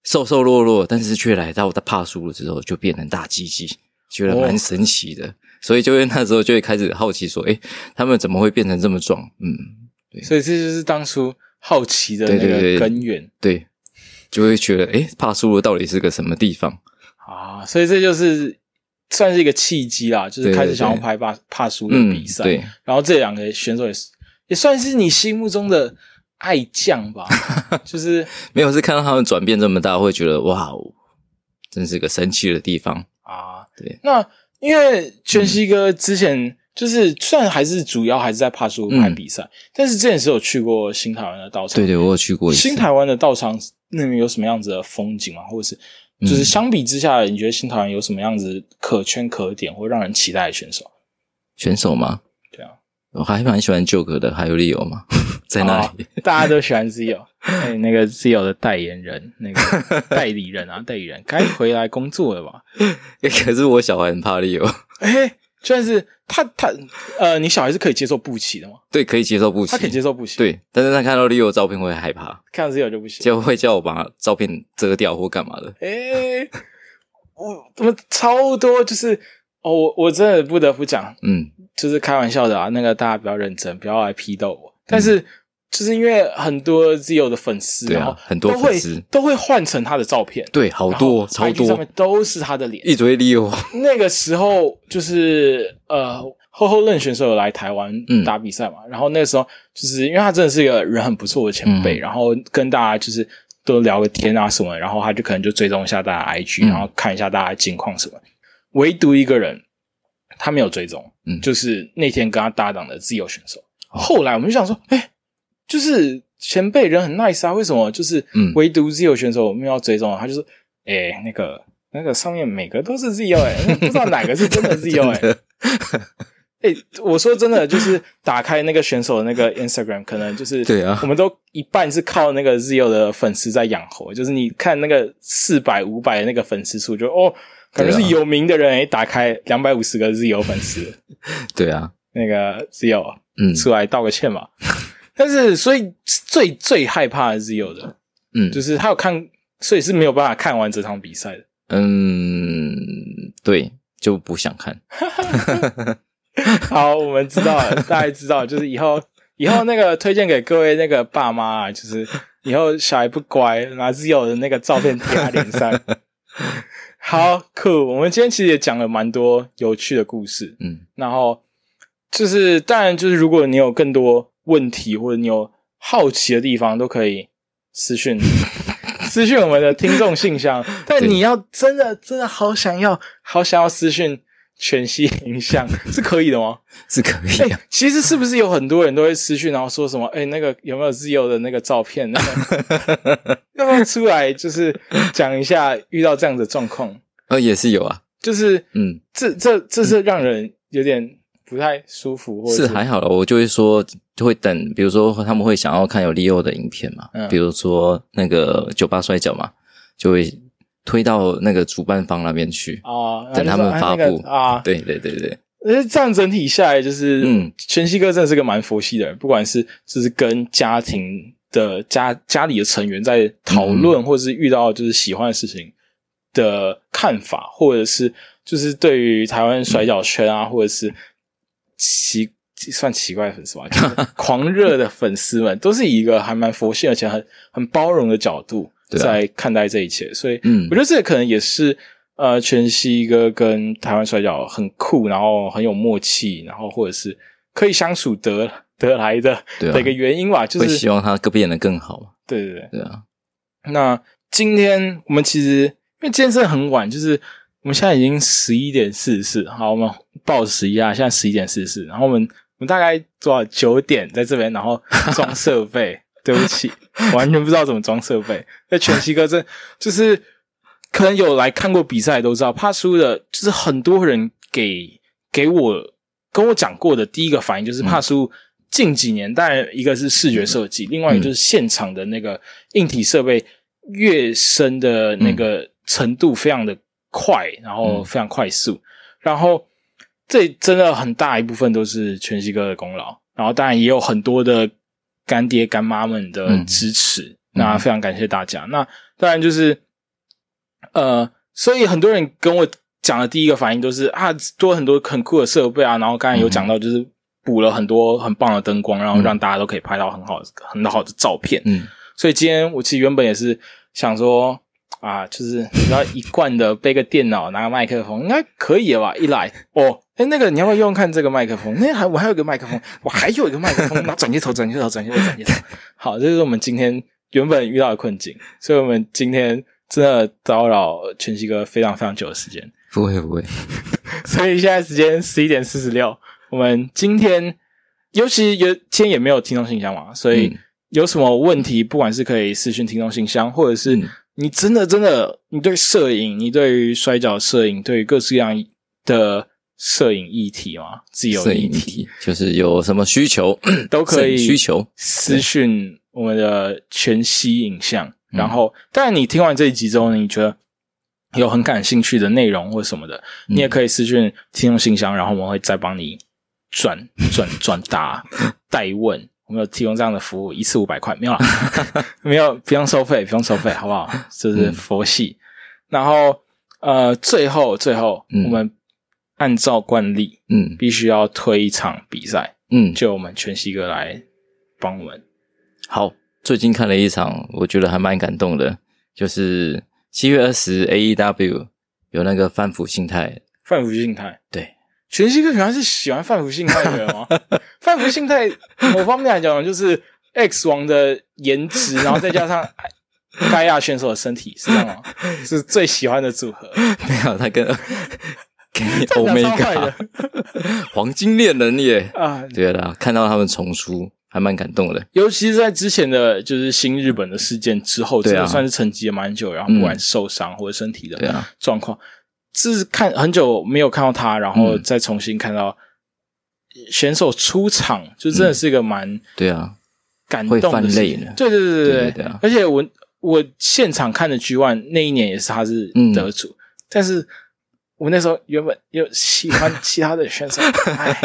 瘦瘦弱弱，但是却来到他帕苏了之后就变成大鸡鸡，觉得蛮神奇的。所以就会那时候就会开始好奇说，诶，他们怎么会变成这么壮？嗯，所以这就是当初好奇的那个根源对，就会觉得，诶，帕苏了到底是个什么地方？啊！所以这就是算是一个契机啦，就是开始想要对拍帕帕苏的嗯比，赛。对，然后这两个选手也是也算是你心目中的爱将吧，(laughs) 就是没有是看到他们转变这么大，会觉得哇哦，真是个神奇的地方。啊，对。那因为全息哥之前就是虽然还是主要还是在帕苏拍比赛，但是之前是有去过新台湾的道场。对对，我有去过一次。新台湾的道场那边有什么样子的风景吗？或者是嗯就是相比之下，你觉得新台湾有什么样子可圈可点或让人期待的选手？选手吗？我还蛮喜欢 Joker 的，还有 Leo 嘛，在那里。哦大家都喜欢 Zio，哎，那个 Zio 的代言人，那个 (laughs) 代理人啊，代理人该回来工作了吧？可是我小孩很怕 Leo，哎，算是他他呃，你小孩是可以接受布奇的吗？对，可以接受不起，他可以接受布奇，，对，但是他看到 Leo 的照片会害怕，看到 Zio 就不行。就会叫我把照片遮掉或干嘛的。哎，我我们超多，就是哦，我我真的不得不讲，嗯，就是开玩笑的啊，那个大家不要认真，不要来批斗我。但是就是因为很多 Zio 的粉丝，对很多粉丝。都会换成他的照片，对，好多超 IG 上面，都是他的脸。一堆 Leo，那个时候就是呃，后后任选手有来台湾嗯。打比赛嘛，然后那个时候就是因为他真的是一个人很不错的前辈，嗯。然后跟大家就是都聊个天啊什么，然后他就可能就追踪一下大家 IG，、嗯。然后看一下大家的近况什么。唯独一个人他没有追踪，嗯。就是那天跟他搭档的自由选手。后来我们就想说，哎、就是前辈人很 nice 啊，为什么就是嗯。唯独自由选手没有要追踪啊？他就说，哎、那个那个上面每个都是 Zio 哎、那不知道哪个是真的 Zio 哎、(laughs) (laughs) 哎、我说真的，就是打开那个选手的那个 Instagram，可能就是对啊。我们都一半是靠那个 Zio 的粉丝在养活，就是你看那个四百五百的那个粉丝数，就哦，可能是有名的人，哎、打开两百五十个 Zio 粉丝，(laughs) 对啊，那个 Zio 嗯出来道个歉嘛。(laughs) 但是，所以最最害怕的 Zio 的，嗯，就是他有看，所以是没有办法看完这场比赛的。嗯，对，就不想看。(laughs) 好，我们知道了，大家知道，就是以后以后那个推荐给各位那个爸妈啊，就是以后小孩不乖，拿 Zio 的那个照片贴他脸上。好酷，我们今天其实也讲了蛮多有趣的故事，嗯。然后就是当然就是如果你有更多问题或者你有好奇的地方，都可以私讯 (laughs) 私讯我们的听众信箱。(laughs) 但你要真的真的好想要好想要私讯全息影像 (laughs) 是可以的吗？是可以。其实是不是有很多人都会私讯，然后说什么？哎、那个有没有自由的那个照片？那个 (laughs) 要不要出来就是讲一下遇到这样的状况？呃，也是有啊，就是嗯，这这这是让人有点不太舒服，或者是还好了。我就会说，就会等，比如说他们会想要看有 Leo 的影片嘛，嗯比如说那个酒吧摔跤嘛，就会推到那个主办方那边去。啊，等他们发布。啊，对对对对，呃，这样整体下来，就是，嗯。嗯，全息哥真的是个蛮佛系的人，不管是就是跟家庭的家家里的成员在讨论，或者是遇到就是喜欢的事情的看法，或者是就是对于台湾摔跤圈啊，(laughs) 或者是奇算奇怪的粉丝吧，就 (laughs) 是狂热的粉丝们，都是以一个还蛮佛系而且很很包容的角度在看待这一切，所以，嗯。我觉得这可能也是呃，全息哥跟台湾摔跤很酷，然后很有默契，然后或者是可以相处得得来的、对啊。的一个原因吧，就是会希望他变得更好嘛。对对对。对啊，那今天我们其实因为今天真的很晚，就是我们现在已经十一点四十四，好，我们报时一下，现在十一点四十四，然后我们我们大概多少九点在这边，然后装设备，对不起，完全不知道怎么装设备。那全息哥这就是可能有来看过比赛都知道，怕输的，就是很多人给给我跟我讲过的第一个反应就是怕输。近几年，当然一个是视觉设计，另外一个就是现场的那个硬体设备越深的那个程度非常的快，然后非常快速，然后这真的很大一部分都是全息哥的功劳，然后当然也有很多的干爹干妈们的支持，那非常感谢大家。那当然就是呃，所以很多人跟我讲的第一个反应都是啊，多很多很酷的设备啊，然后刚才有讲到就是补了很多很棒的灯光，然后让大家都可以拍到很好的很好的照片。嗯，所以今天我其实原本也是想说啊，就是你要一贯的背个电脑拿个麦克风，应该可以了吧？一来哦，哎，那个你要不要用用看这个麦克风？那还我还有一个麦克风，我还有一个麦克风，那转接头，转接头，转接头，转接头。好，这就是我们今天原本遇到的困境，所以我们今天真的叨扰全息哥非常非常久的时间。不会不会，所以现在时间十一点四十六，我们今天尤其有今天也没有听众信箱嘛，所以嗯有什么问题，不管是可以私讯听众信箱，或者是嗯你真的真的你对摄影，你对于摔跤摄影，对于各式各样的摄影议题嘛，自由摄议题影题就是有什么需求都可以需求，私讯我们的全息影像。嗯然后，当然你听完这一集之后，你觉得有很感兴趣的内容或什么的，嗯你也可以私讯听众信箱，然后我们会再帮你转转转达代问。我们有提供这样的服务，一次五百块，没有啦，(laughs) 没有，不用收费，不用收费，好不好？这是嗯佛系。然后，呃，最后最后，嗯我们按照惯例，嗯必须要推一场比赛，嗯，就我们全息哥来帮我们。好，最近看了一场，我觉得还蛮感动的，就是七月二十 AEW 有那个范福信态，范福信态，对，全息哥原来是喜欢范福信态的人吗？(laughs) 范福信态某方面来讲，就是 X 王的颜值，然后再加上 (laughs) 盖亚选手的身体，是这样吗？是最喜欢的组合。没有他跟跟这样讲超坏 Omega 的黄金猎人耶，(laughs) 啊！对啦，看到他们重出还蛮感动的，尤其是在之前的就是新日本的事件之后，对啊真的算是沉寂了蛮久，然后不管是受伤或者身体的状况，这是看很久没有看到他，然后嗯再重新看到选手出场，就真的是一个蛮对啊，感动的事情对对对对对而且我我现场看的 G One 那一年也是他是嗯得主，但是我那时候原本又喜欢 (laughs) 其他的选手，哎，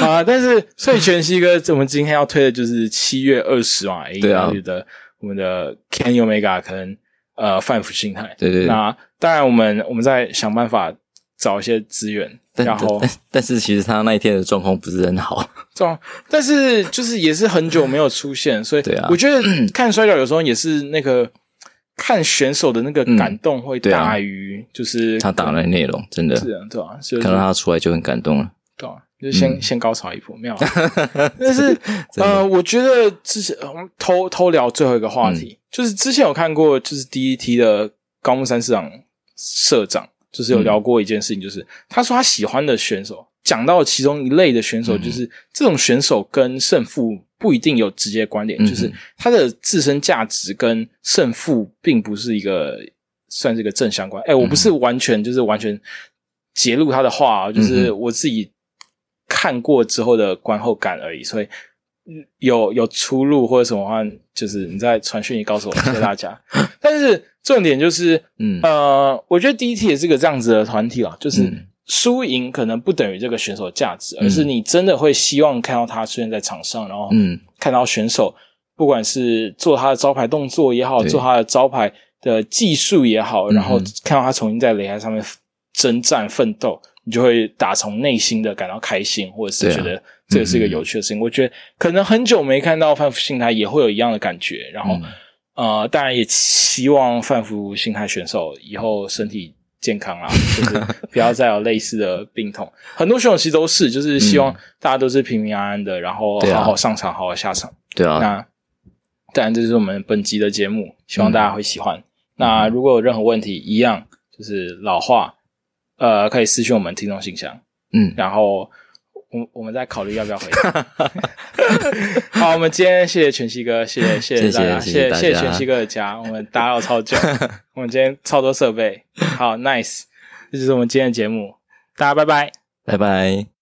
啊，但是所以全息哥，我们今天要推的就是七月二十啊，AEW 的我们的 Kenny Omega 可能呃范福心态，对对对。那当然我们我们在想办法找一些资源，但然后但但是其实他那一天的状况不是很好，状，但是就是也是很久没有出现，所以对啊。我觉得看摔跤有时候也是那个看选手的那个感动会大于就是他打的内容真的。是啊，对吧、就是看到他出来就很感动了，对啊，就先、嗯。先高潮一波，没有啊。(laughs) 但是呃，我觉得之前嗯偷偷聊最后一个话题，就是之前有看过，就是第一梯的高木山市长社长，就是有聊过一件事情，就是他说他喜欢的选手，讲到其中一类的选手，就是这种选手跟胜负不一定有直接关联，就是他的自身价值跟胜负并不是一个算是一个正相关。哎，我不是完全就是完全揭露他的话，就是我自己看过之后的观后感而已，所以。有有出入或者什么话，就是你在传讯，你告诉我，谢谢大家。(laughs) 但是重点就是，嗯呃，我觉得第一题也是个这样子的团体啊，就是输赢可能不等于这个选手价值，而是你真的会希望看到他出现在场上，然后嗯，看到选手不管是做他的招牌动作也好，做他的招牌的技术也好，然后看到他重新在擂台上面征战奋斗。你就会打从内心的感到开心，或者是觉得这个是一个有趣的事情。我觉得可能很久没看到范福新台也会有一样的感觉。然后，呃，当然也希望范福新台选手以后身体健康啦，(laughs) 就是不要再有类似的病痛。(laughs) 很多选手其实都是，就是希望大家都是平平安安的，然后好好上场，好好下场。对啊。那当然，这是我们本集的节目，希望大家会喜欢。那如果有任何问题，一样就是老话。呃，可以私信我们听众信箱，嗯，然后我我们再考虑要不要回答。(laughs) 好，我们今天谢谢全息哥，谢谢谢谢大家，谢谢谢谢全息哥的家，我们打扰超久，(laughs) 我们今天超多设备，好 nice，这就是我们今天的节目，大家拜拜，拜拜。